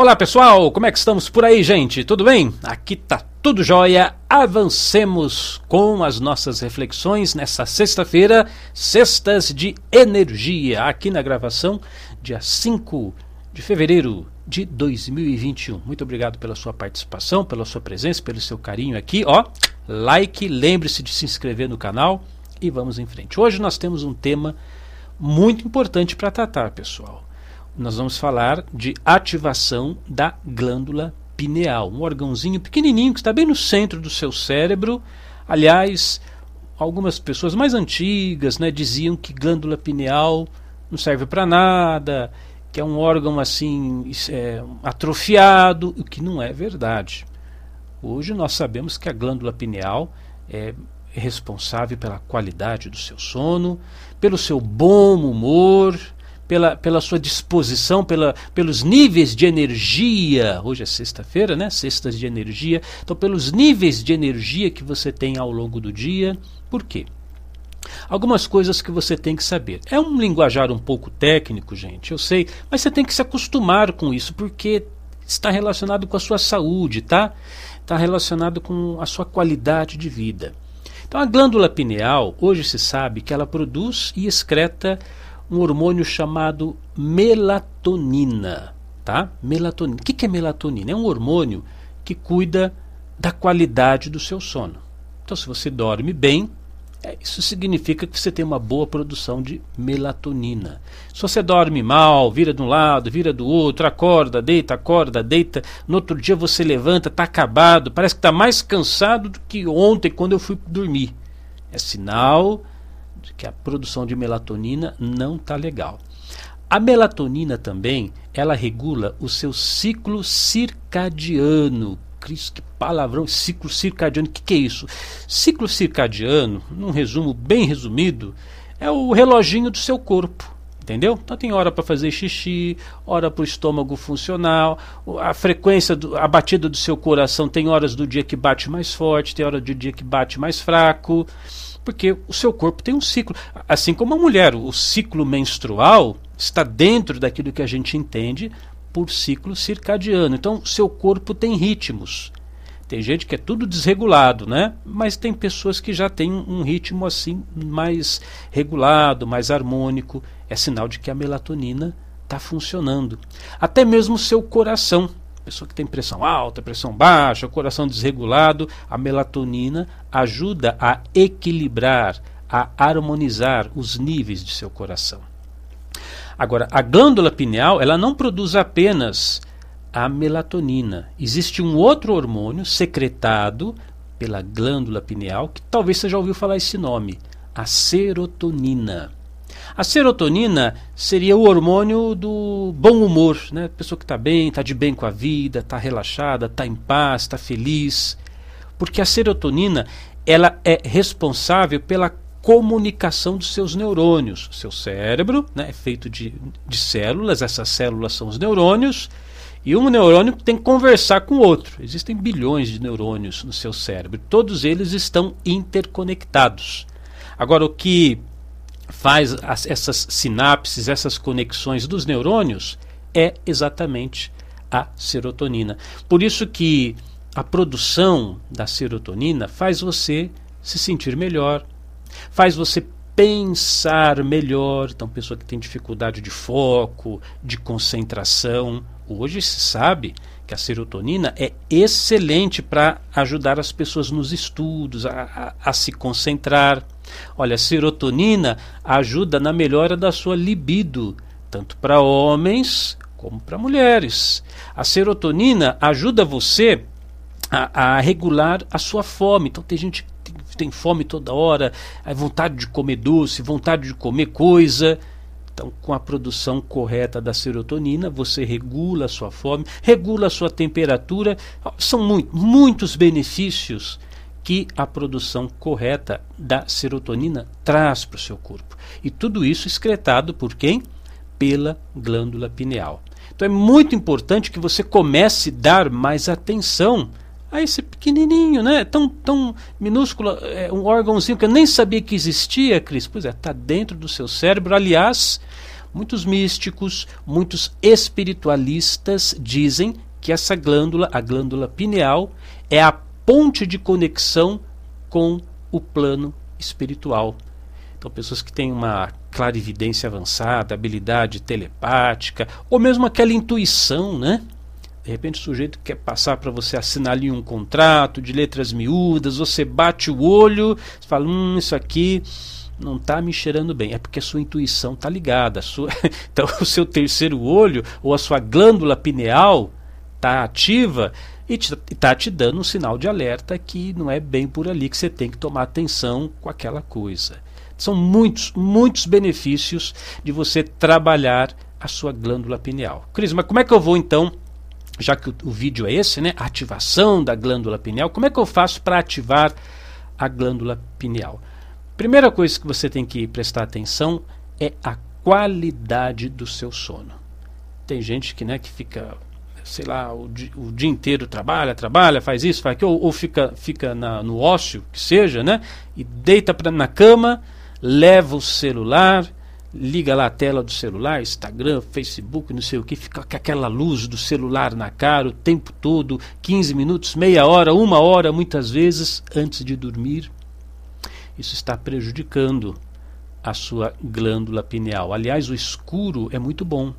Olá pessoal, como é que estamos por aí, gente? Tudo bem? Aqui tá tudo jóia. Avancemos com as nossas reflexões nessa sexta-feira, Sextas de Energia, aqui na gravação, dia 5 de fevereiro de 2021. Muito obrigado pela sua participação, pela sua presença, pelo seu carinho aqui, ó. Like, lembre-se de se inscrever no canal e vamos em frente. Hoje nós temos um tema muito importante para tratar, pessoal nós vamos falar de ativação da glândula pineal, um órgãozinho pequenininho que está bem no centro do seu cérebro. Aliás, algumas pessoas mais antigas né, diziam que glândula pineal não serve para nada, que é um órgão assim é, atrofiado, o que não é verdade. Hoje nós sabemos que a glândula pineal é responsável pela qualidade do seu sono, pelo seu bom humor, pela, pela sua disposição, pela, pelos níveis de energia. Hoje é sexta-feira, né? Sextas de energia. Então, pelos níveis de energia que você tem ao longo do dia. Por quê? Algumas coisas que você tem que saber. É um linguajar um pouco técnico, gente, eu sei, mas você tem que se acostumar com isso, porque está relacionado com a sua saúde, tá? Está relacionado com a sua qualidade de vida. Então, a glândula pineal, hoje se sabe que ela produz e excreta um hormônio chamado melatonina. Tá? Melatonina. O que é melatonina? É um hormônio que cuida da qualidade do seu sono. Então, se você dorme bem, é, isso significa que você tem uma boa produção de melatonina. Se você dorme mal, vira de um lado, vira do outro, acorda, deita, acorda, deita, no outro dia você levanta, está acabado, parece que está mais cansado do que ontem quando eu fui dormir. É sinal que a produção de melatonina não está legal. A melatonina também, ela regula o seu ciclo circadiano. Cristo, que palavrão, ciclo circadiano, o que, que é isso? Ciclo circadiano, num resumo bem resumido, é o reloginho do seu corpo. Entendeu? Então tem hora para fazer xixi, hora para o estômago funcional, a frequência, do, a batida do seu coração tem horas do dia que bate mais forte, tem hora do dia que bate mais fraco porque o seu corpo tem um ciclo. Assim como a mulher, o ciclo menstrual está dentro daquilo que a gente entende por ciclo circadiano. Então, seu corpo tem ritmos. Tem gente que é tudo desregulado, né? Mas tem pessoas que já têm um ritmo assim mais regulado, mais harmônico. É sinal de que a melatonina está funcionando. Até mesmo o seu coração pessoa que tem pressão alta, pressão baixa, coração desregulado, a melatonina ajuda a equilibrar, a harmonizar os níveis de seu coração. Agora, a glândula pineal, ela não produz apenas a melatonina. Existe um outro hormônio secretado pela glândula pineal, que talvez você já ouviu falar esse nome, a serotonina. A serotonina seria o hormônio do bom humor, né? Pessoa que está bem, está de bem com a vida, está relaxada, está em paz, está feliz. Porque a serotonina ela é responsável pela comunicação dos seus neurônios. Seu cérebro né, é feito de, de células, essas células são os neurônios, e um neurônio tem que conversar com o outro. Existem bilhões de neurônios no seu cérebro, todos eles estão interconectados. Agora, o que faz as, essas sinapses, essas conexões dos neurônios, é exatamente a serotonina. Por isso que a produção da serotonina faz você se sentir melhor, faz você pensar melhor. Então, pessoa que tem dificuldade de foco, de concentração, hoje se sabe que a serotonina é excelente para ajudar as pessoas nos estudos, a, a, a se concentrar. Olha, a serotonina ajuda na melhora da sua libido, tanto para homens como para mulheres. A serotonina ajuda você a, a, regular a sua fome. Então tem gente que tem, tem fome toda hora, é vontade de comer doce, vontade de comer coisa. Então, com a produção correta da serotonina, você regula a sua fome, regula a sua temperatura. São muito, muitos benefícios que a produção correta da serotonina traz para o seu corpo. E tudo isso excretado por quem? Pela glândula pineal. Então é muito importante que você comece a dar mais atenção a esse pequenininho, né? Tão, tão minúsculo, é, um órgãozinho que eu nem sabia que existia, Cris. Pois é, está dentro do seu cérebro. Aliás, Muitos místicos, muitos espiritualistas dizem que essa glândula, a glândula pineal, é a ponte de conexão com o plano espiritual. Então, pessoas que têm uma clarividência avançada, habilidade telepática, ou mesmo aquela intuição, né? De repente o sujeito quer passar para você assinar ali um contrato de letras miúdas, você bate o olho, fala, hum, isso aqui não está me cheirando bem. É porque a sua intuição está ligada. Sua... então o seu terceiro olho ou a sua glândula pineal está ativa e está te dando um sinal de alerta que não é bem por ali que você tem que tomar atenção com aquela coisa. São muitos, muitos benefícios de você trabalhar a sua glândula pineal. Cris, mas como é que eu vou então já que o, o vídeo é esse, né? Ativação da glândula pineal. Como é que eu faço para ativar a glândula pineal? Primeira coisa que você tem que prestar atenção é a qualidade do seu sono. Tem gente que, né, que fica, sei lá, o, di, o dia inteiro trabalha, trabalha, faz isso, faz aquilo, ou, ou fica, fica na, no ócio, que seja, né, e deita pra, na cama, leva o celular, liga lá a tela do celular, Instagram, Facebook, não sei o que, fica com aquela luz do celular na cara o tempo todo, 15 minutos, meia hora, uma hora, muitas vezes, antes de dormir. Isso está prejudicando a sua glândula pineal. Aliás, o escuro é muito bom.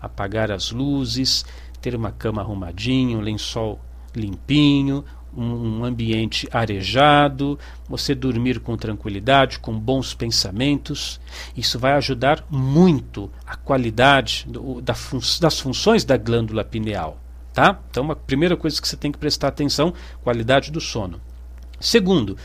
Apagar as luzes, ter uma cama arrumadinha, um lençol limpinho, um ambiente arejado, você dormir com tranquilidade, com bons pensamentos. Isso vai ajudar muito a qualidade do, da fun das funções da glândula pineal. Tá? Então, a primeira coisa que você tem que prestar atenção, qualidade do sono. Segundo,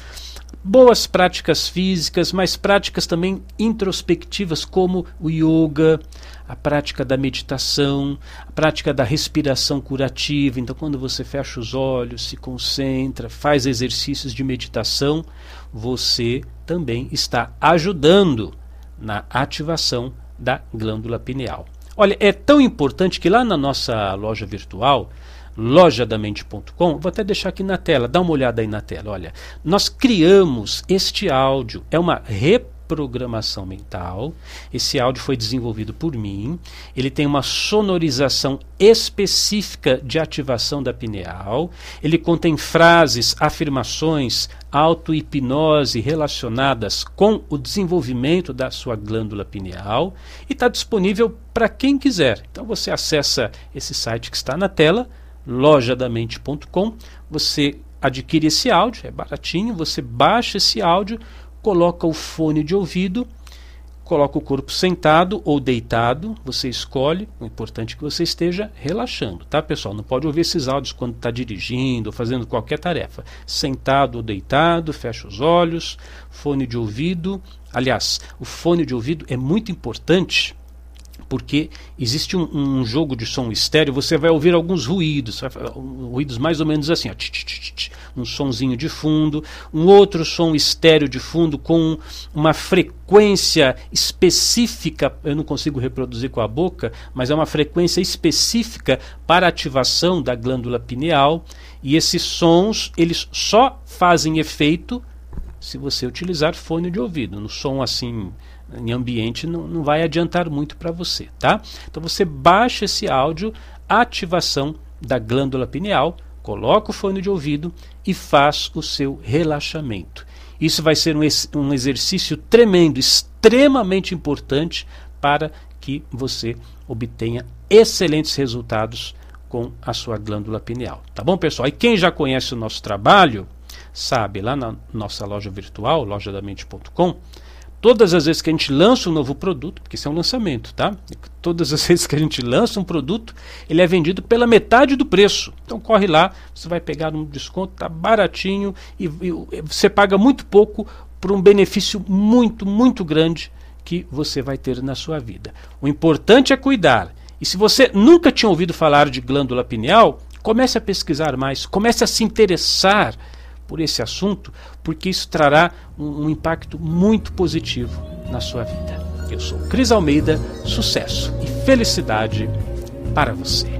boas práticas físicas, mas práticas também introspectivas, como o yoga, a prática da meditação, a prática da respiração curativa. Então, quando você fecha os olhos, se concentra, faz exercícios de meditação, você também está ajudando na ativação da glândula pineal. Olha, é tão importante que lá na nossa loja virtual, lojadamente.com, vou até deixar aqui na tela, dá uma olhada aí na tela, olha. Nós criamos este áudio, é uma reprodução programação mental. Esse áudio foi desenvolvido por mim. Ele tem uma sonorização específica de ativação da pineal. Ele contém frases, afirmações, auto-hipnose relacionadas com o desenvolvimento da sua glândula pineal e está disponível para quem quiser. Então você acessa esse site que está na tela, lojadamente.com. Você adquire esse áudio, é baratinho, você baixa esse áudio, coloca o fone de ouvido, coloca o corpo sentado ou deitado, você escolhe, o importante é que você esteja relaxando, tá pessoal? Não pode ouvir esses áudios quando está dirigindo fazendo qualquer tarefa. Sentado ou deitado, fecha os olhos, fone de ouvido. Aliás, o fone de ouvido é muito importante porque existe um, um, jogo de som estéreo, você vai ouvir alguns ruídos, ruídos mais ou menos assim, ó, tch, tch, tch, um sonzinho de fundo, um outro som estéreo de fundo com uma frequência específica, eu não consigo reproduzir com a boca, mas é uma frequência específica para ativação da glândula pineal, e esses sons, eles só fazem efeito se você utilizar fone de ouvido. No som assim em ambiente não, não vai adiantar muito para você, tá? Então você baixa esse áudio, ativação da glândula pineal, coloca o fone de ouvido e faz o seu relaxamento. Isso vai ser um, um exercício tremendo, extremamente importante para que você obtenha excelentes resultados com a sua glândula pineal. Tá bom, pessoal? E quem já conhece o nosso trabalho, sabe, lá na nossa loja virtual, lojadamente.com, Todas as vezes que a gente lança um novo produto, porque isso é um lançamento, tá? Todas as vezes que a gente lança um produto, ele é vendido pela metade do preço. Então corre lá, você vai pegar um desconto, tá baratinho e, e você paga muito pouco por um benefício muito, muito grande que você vai ter na sua vida. O importante é cuidar. E se você nunca tinha ouvido falar de glândula pineal, comece a pesquisar mais, comece a se interessar por esse assunto, porque isso trará um, um impacto muito positivo na sua vida. Eu sou Cris Almeida, sucesso e felicidade para você.